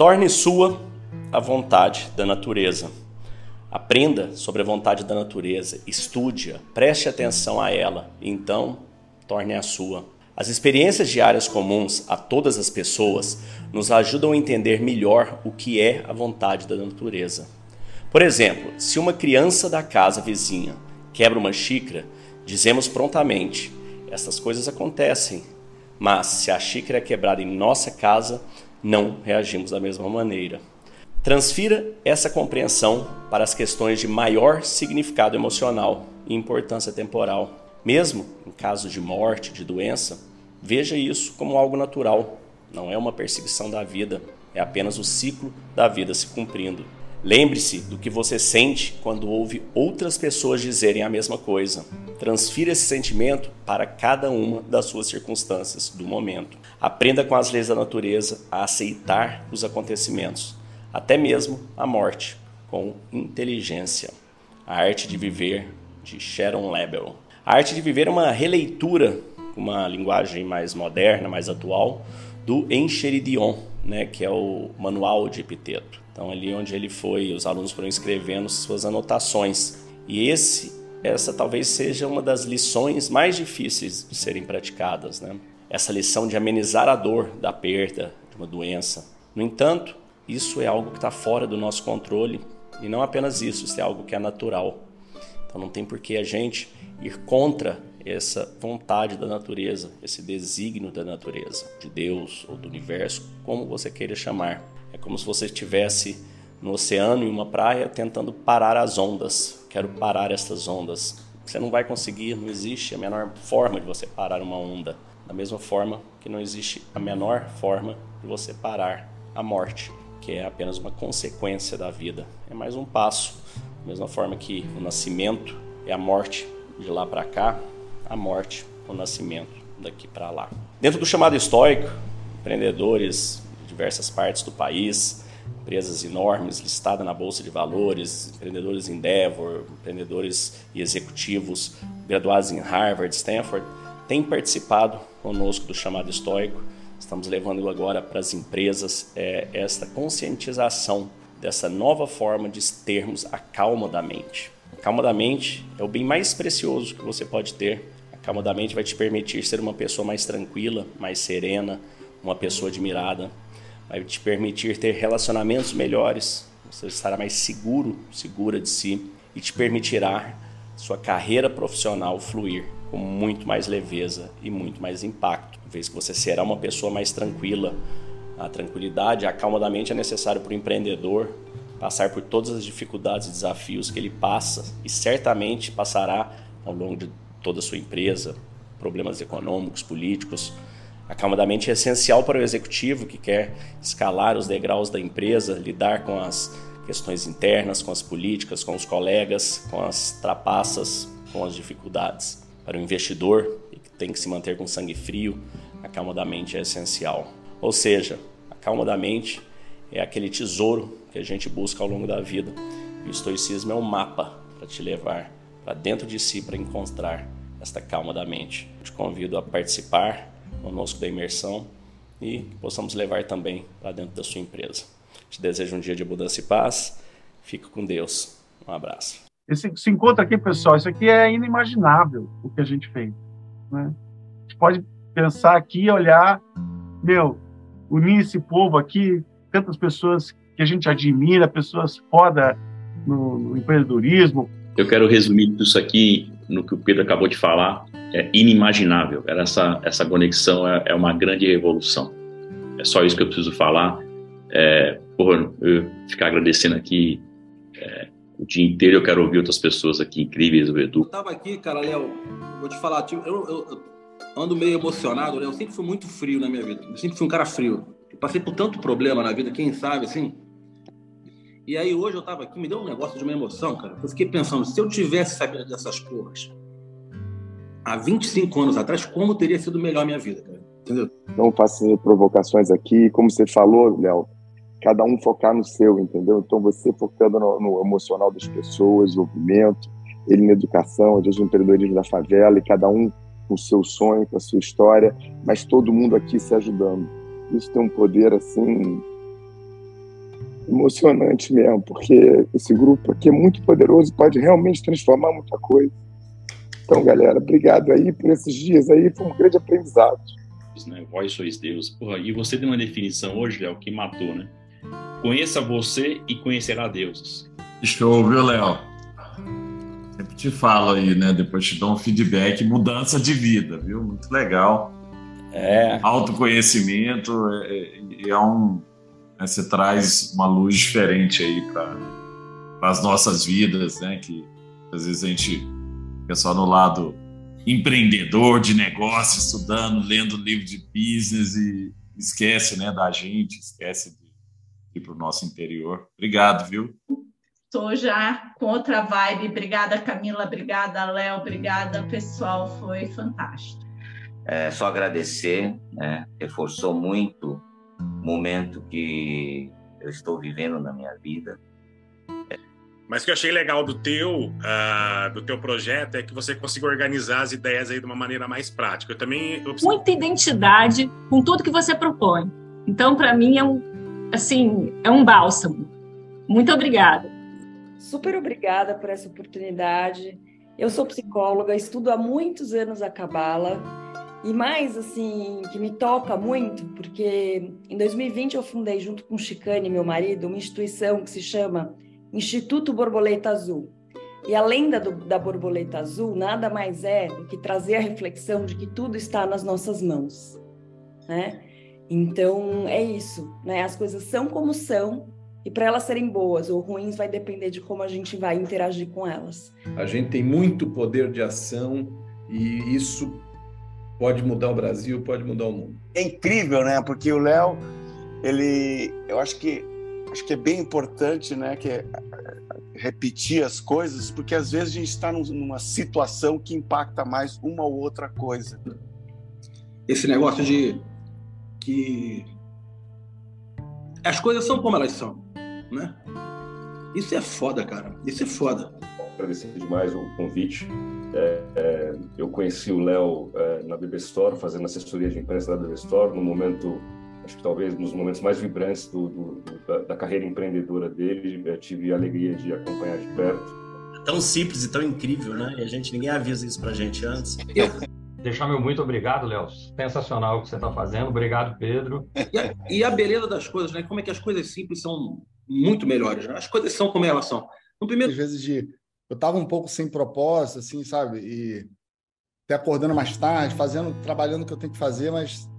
Torne sua a vontade da natureza. Aprenda sobre a vontade da natureza, estude-a, preste atenção a ela, e então torne a sua. As experiências diárias comuns a todas as pessoas nos ajudam a entender melhor o que é a vontade da natureza. Por exemplo, se uma criança da casa vizinha quebra uma xícara, dizemos prontamente: essas coisas acontecem, mas se a xícara é quebrada em nossa casa, não reagimos da mesma maneira. Transfira essa compreensão para as questões de maior significado emocional e importância temporal. Mesmo em caso de morte, de doença, veja isso como algo natural. Não é uma perseguição da vida, é apenas o ciclo da vida se cumprindo. Lembre-se do que você sente quando ouve outras pessoas dizerem a mesma coisa. Transfira esse sentimento para cada uma das suas circunstâncias do momento. Aprenda com as leis da natureza a aceitar os acontecimentos até mesmo a morte, com inteligência. A Arte de Viver, de Sharon Lebel. A Arte de Viver é uma releitura, uma linguagem mais moderna, mais atual, do Encheridion, né, que é o manual de Epiteto. Então, ali onde ele foi, os alunos foram escrevendo suas anotações. E esse, essa talvez seja uma das lições mais difíceis de serem praticadas, né? Essa lição de amenizar a dor da perda de uma doença. No entanto, isso é algo que está fora do nosso controle e não apenas isso, isso é algo que é natural. Então não tem por que a gente ir contra essa vontade da natureza, esse desígnio da natureza, de Deus ou do universo, como você queira chamar. É como se você estivesse no oceano, em uma praia, tentando parar as ondas. Quero parar estas ondas. Você não vai conseguir, não existe a menor forma de você parar uma onda. Da mesma forma que não existe a menor forma de você parar a morte que é apenas uma consequência da vida. É mais um passo. Da mesma forma que o nascimento é a morte de lá para cá, a morte, o nascimento daqui para lá. Dentro do chamado estoico, empreendedores de diversas partes do país, empresas enormes listadas na bolsa de valores, empreendedores Endeavor, empreendedores e executivos graduados em Harvard, Stanford, têm participado conosco do chamado estoico Estamos levando agora para as empresas é, esta conscientização dessa nova forma de termos a calma da mente. A calma da mente é o bem mais precioso que você pode ter. A calma da mente vai te permitir ser uma pessoa mais tranquila, mais serena, uma pessoa admirada. Vai te permitir ter relacionamentos melhores. Você estará mais seguro, segura de si e te permitirá sua carreira profissional fluir com muito mais leveza e muito mais impacto vez que você será uma pessoa mais tranquila. A tranquilidade, a calma da mente é necessário para o empreendedor passar por todas as dificuldades e desafios que ele passa e certamente passará ao longo de toda a sua empresa, problemas econômicos, políticos. A calma da mente é essencial para o executivo que quer escalar os degraus da empresa, lidar com as questões internas, com as políticas, com os colegas, com as trapaças, com as dificuldades. Para o investidor, que tem que se manter com sangue frio, a calma da mente é essencial. Ou seja, a calma da mente é aquele tesouro que a gente busca ao longo da vida. E o estoicismo é um mapa para te levar para dentro de si para encontrar esta calma da mente. Eu te convido a participar conosco da imersão e possamos levar também para dentro da sua empresa. Te desejo um dia de abundância e paz. Fique com Deus. Um abraço. Esse, se encontra aqui, pessoal, isso aqui é inimaginável o que a gente fez. Né? A gente pode pensar aqui, olhar, meu, unir esse povo aqui, tantas pessoas que a gente admira, pessoas foda no, no empreendedorismo. Eu quero resumir tudo isso aqui no que o Pedro acabou de falar. É inimaginável. Essa, essa conexão é, é uma grande revolução. É só isso que eu preciso falar. É, porra, eu ficar agradecendo aqui é, o dia inteiro. Eu quero ouvir outras pessoas aqui incríveis, o Edu. Eu tava aqui, cara, Léo, vou te falar, tipo, eu, eu, eu, ando meio emocionado? Eu sempre fui muito frio na minha vida. Eu sempre fui um cara frio. Eu passei por tanto problema na vida, quem sabe, assim. E aí hoje eu tava aqui, me deu um negócio de uma emoção, cara. Eu fiquei pensando, se eu tivesse sabido dessas porras há 25 anos atrás, como teria sido melhor a minha vida, cara? Entendeu? Não faço provocações aqui. Como você falou, Léo, cada um focar no seu, entendeu? Então você focando no, no emocional das pessoas, desenvolvimento, ele na educação, às vezes no empreendedorismo da favela, e cada um com o seu sonho, com a sua história, mas todo mundo aqui se ajudando. Isso tem um poder assim emocionante mesmo, porque esse grupo aqui é muito poderoso, pode realmente transformar muita coisa. Então, galera, obrigado aí por esses dias aí, foi um grande aprendizado. Né? Vós sois Deus. Porra, e você deu uma definição hoje, Léo, que matou, né? Conheça você e conhecerá deuses. Show, viu, Léo? Sempre te falo aí, né? Depois te dou um feedback, mudança de vida, viu? Muito legal. É. Autoconhecimento é, é, é um. Né, você traz uma luz diferente aí para as nossas vidas, né? Que às vezes a gente fica só no lado empreendedor de negócio, estudando, lendo livro de business e esquece, né, da gente, esquece de ir para o nosso interior. Obrigado, viu? Estou já com outra vibe. Obrigada, Camila. Obrigada, Léo. Obrigada, pessoal. Foi fantástico. É, só agradecer, né? reforçou muito momento que eu estou vivendo na minha vida. Mas o que eu achei legal do teu, uh, do teu projeto é que você conseguiu organizar as ideias aí de uma maneira mais prática. Eu também eu... muita identidade com tudo que você propõe. Então, para mim é um assim, é um bálsamo. Muito obrigada. Super obrigada por essa oportunidade. Eu sou psicóloga, estudo há muitos anos a cabala. E mais, assim, que me toca muito, porque em 2020 eu fundei, junto com o Chicane, meu marido, uma instituição que se chama Instituto Borboleta Azul. E a lenda do, da borboleta azul nada mais é do que trazer a reflexão de que tudo está nas nossas mãos, né? Então é isso, né? As coisas são como são e para elas serem boas ou ruins vai depender de como a gente vai interagir com elas. A gente tem muito poder de ação e isso pode mudar o Brasil, pode mudar o mundo. É incrível, né? Porque o Léo, ele, eu acho que acho que é bem importante, né, que é, repetir as coisas, porque às vezes a gente está numa situação que impacta mais uma ou outra coisa. Esse negócio de que as coisas são como elas são, né? Isso é foda, cara. Isso é foda. Agradecer demais o convite. É, é, eu conheci o Léo é, na BB Store, fazendo assessoria de imprensa da BB Store, no momento acho que talvez nos momentos mais vibrantes do, do, da, da, carreira empreendedora dele, eu tive a alegria de acompanhar de perto. É tão simples e tão incrível, né? E a gente ninguém avisa isso pra gente antes. Deixar meu muito obrigado, Léo. Sensacional o que você está fazendo. Obrigado, Pedro. E a, e a, beleza das coisas, né? Como é que as coisas simples são muito melhores. Né? As coisas são como elas são. No primeiro... Às vezes de eu estava um pouco sem propósito, assim, sabe? E até acordando mais tarde, fazendo, trabalhando o que eu tenho que fazer, mas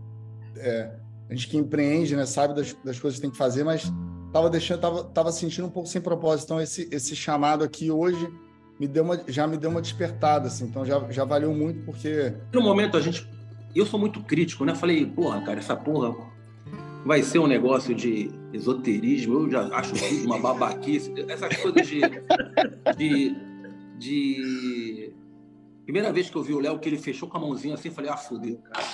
é, a gente que empreende, né, sabe das, das coisas que tem que fazer, mas tava deixando, tava, tava sentindo um pouco sem propósito. Então esse esse chamado aqui hoje me deu uma, já me deu uma despertada, assim. Então já, já valeu muito porque no momento a gente, eu sou muito crítico, né? Falei, porra, cara, essa porra vai ser um negócio de esoterismo. Eu já acho uma babaquice. Essas coisas de, de, de Primeira vez que eu vi o Léo, que ele fechou com a mãozinha assim, falei, ah, fudeu, cara.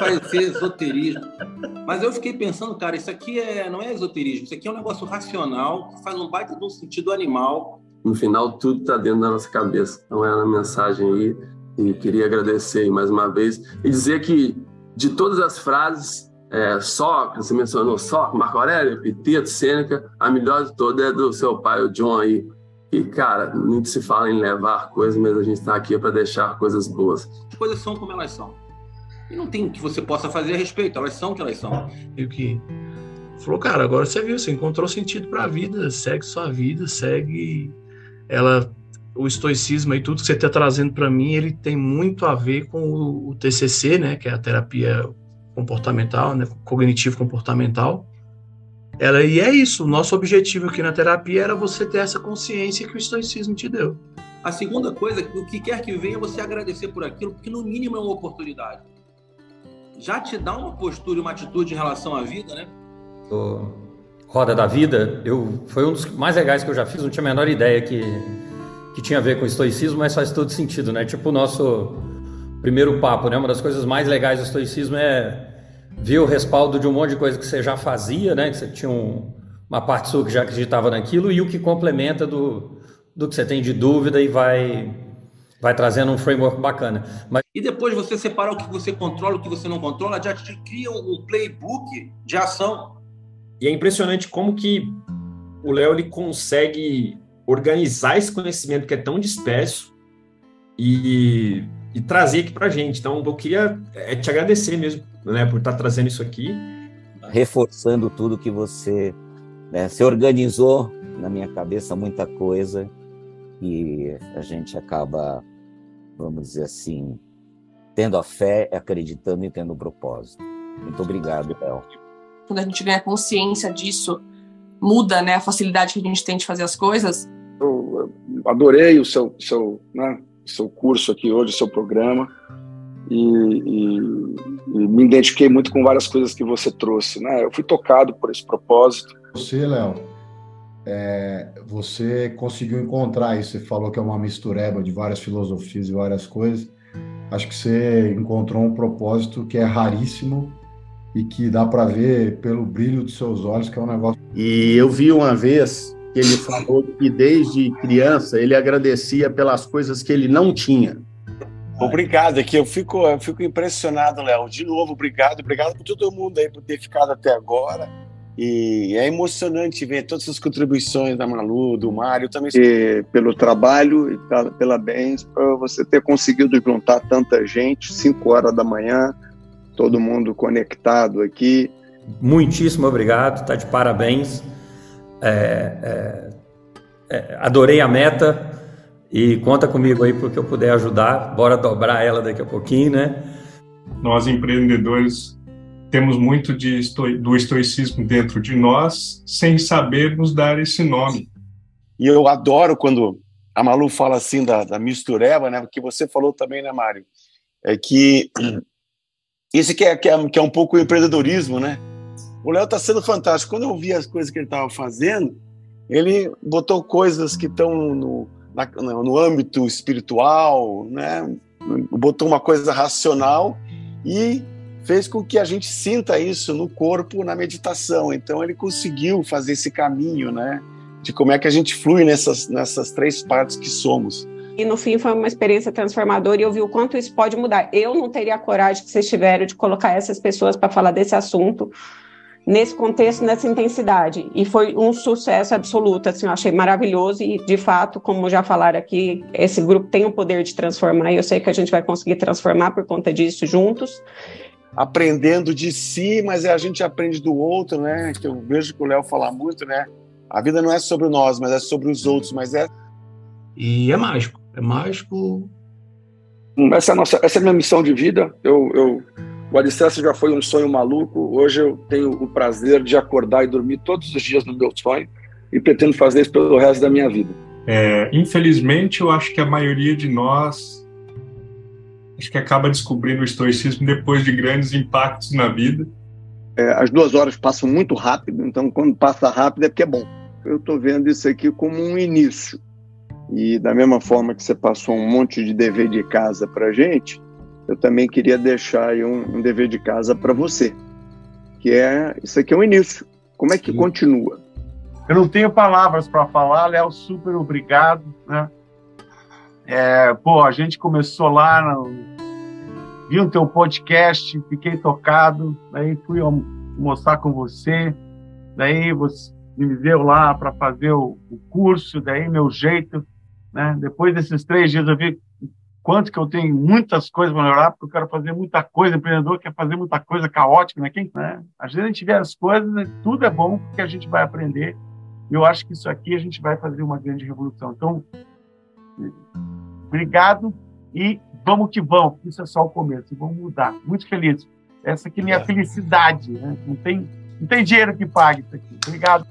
Vai ser esoterismo. Mas eu fiquei pensando, cara, isso aqui é, não é esoterismo, isso aqui é um negócio racional, que faz um baita de um sentido animal. No final, tudo está dentro da nossa cabeça. Então, é a mensagem aí. E queria agradecer mais uma vez e dizer que, de todas as frases, é, só, você mencionou só, Marco Aurélio, Epiteto, Sêneca, a melhor de todas é do seu pai, o John aí, e, cara, muito se fala em levar coisas, mas a gente está aqui para deixar coisas boas. As coisas são como elas são. E não tem o que você possa fazer a respeito, elas são o que elas são. E o que falou, cara, agora você viu, você encontrou sentido para a vida, segue sua vida, segue ela o estoicismo e tudo que você está trazendo para mim, ele tem muito a ver com o, o, TCC, né, que é a terapia comportamental, né, cognitivo comportamental, ela, e é isso, o nosso objetivo aqui na terapia era você ter essa consciência que o estoicismo te deu. A segunda coisa, o que quer que venha, você agradecer por aquilo, porque no mínimo é uma oportunidade. Já te dá uma postura e uma atitude em relação à vida, né? O Roda da Vida, eu, foi um dos mais legais que eu já fiz, não tinha a menor ideia que, que tinha a ver com estoicismo, mas faz todo sentido, né? Tipo o nosso primeiro papo, né? Uma das coisas mais legais do estoicismo é ver o respaldo de um monte de coisa que você já fazia, né? Que você tinha um, uma parte sua que já acreditava naquilo e o que complementa do, do que você tem de dúvida e vai vai trazendo um framework bacana. Mas... E depois você separar o que você controla, o que você não controla, já te cria um playbook de ação. e é impressionante como que o Léo ele consegue organizar esse conhecimento que é tão disperso e, e trazer aqui para gente. Então, eu queria é, te agradecer mesmo, né, por estar trazendo isso aqui. Reforçando tudo que você né, se organizou na minha cabeça muita coisa e a gente acaba, vamos dizer assim, tendo a fé, acreditando e tendo o propósito. Muito obrigado, Léo. Quando a gente ganha consciência disso, muda né, a facilidade que a gente tem de fazer as coisas. Eu adorei o seu, seu, né, seu curso aqui hoje, o seu programa, e, e, e, me identifiquei muito com várias coisas que você trouxe. Né? Eu fui tocado por esse propósito. Você, Léo, é, você conseguiu encontrar isso. Você falou que é uma mistureba de várias filosofias e várias coisas. Acho que você encontrou um propósito que é raríssimo e que dá para ver pelo brilho dos seus olhos que é um negócio. E eu vi uma vez que ele falou que desde criança ele agradecia pelas coisas que ele não tinha. Obrigado, aqui eu fico, eu fico impressionado, Léo. De novo, obrigado, obrigado por todo mundo aí por ter ficado até agora. E é emocionante ver todas as contribuições da Malu, do Mário também. E pelo trabalho e pela bens, para você ter conseguido juntar tanta gente, 5 horas da manhã, todo mundo conectado aqui. Muitíssimo obrigado, está de parabéns. É, é, é, adorei a meta e conta comigo aí porque eu puder ajudar. Bora dobrar ela daqui a pouquinho, né? Nós empreendedores temos muito de esto do estoicismo dentro de nós, sem sabermos dar esse nome. E eu adoro quando a Malu fala assim da, da mistureba, né? Porque você falou também, né, Mário? É que isso que é, que é, que é um pouco o empreendedorismo, né? O Léo está sendo fantástico. Quando eu vi as coisas que ele estava fazendo, ele botou coisas que estão no, no âmbito espiritual, né? Botou uma coisa racional e fez com que a gente sinta isso no corpo na meditação. Então ele conseguiu fazer esse caminho, né? De como é que a gente flui nessas, nessas três partes que somos. E no fim foi uma experiência transformadora e eu vi o quanto isso pode mudar. Eu não teria a coragem que vocês tiveram de colocar essas pessoas para falar desse assunto nesse contexto, nessa intensidade. E foi um sucesso absoluto, assim, eu achei maravilhoso e, de fato, como já falaram aqui, esse grupo tem o poder de transformar e eu sei que a gente vai conseguir transformar por conta disso juntos. Aprendendo de si, mas a gente aprende do outro, né? Que eu vejo que o Léo fala muito, né? A vida não é sobre nós, mas é sobre os outros, mas é... E é mágico, é mágico. Essa é a, nossa, essa é a minha missão de vida. Eu, eu o alicerce já foi um sonho maluco. Hoje eu tenho o prazer de acordar e dormir todos os dias no meu sonho e pretendo fazer isso pelo resto da minha vida. É, infelizmente, eu acho que a maioria de nós acho que acaba descobrindo o estoicismo depois de grandes impactos na vida. É, as duas horas passam muito rápido, então quando passa rápido é porque é bom. Eu estou vendo isso aqui como um início. E da mesma forma que você passou um monte de dever de casa para gente, eu também queria deixar aí um, um dever de casa para você, que é isso aqui é um início. Como é que Sim. continua? Eu não tenho palavras para falar, Léo, super obrigado, né? É, pô, a gente começou lá, no, vi o teu podcast, fiquei tocado, daí fui almoçar com você, daí você me deu lá para fazer o, o, curso, daí meu jeito, né? Depois desses três dias eu vi quanto que eu tenho muitas coisas para melhorar, porque eu quero fazer muita coisa, o empreendedor quer fazer muita coisa caótica, né? Quem, né? Às vezes a gente vê as coisas, né? tudo é bom, porque a gente vai aprender. E eu acho que isso aqui a gente vai fazer uma grande revolução. Então, obrigado e vamos que vamos, isso é só o começo, vamos mudar. Muito feliz. Essa aqui é minha é. felicidade, né? Não tem, não tem dinheiro que pague isso aqui. Obrigado.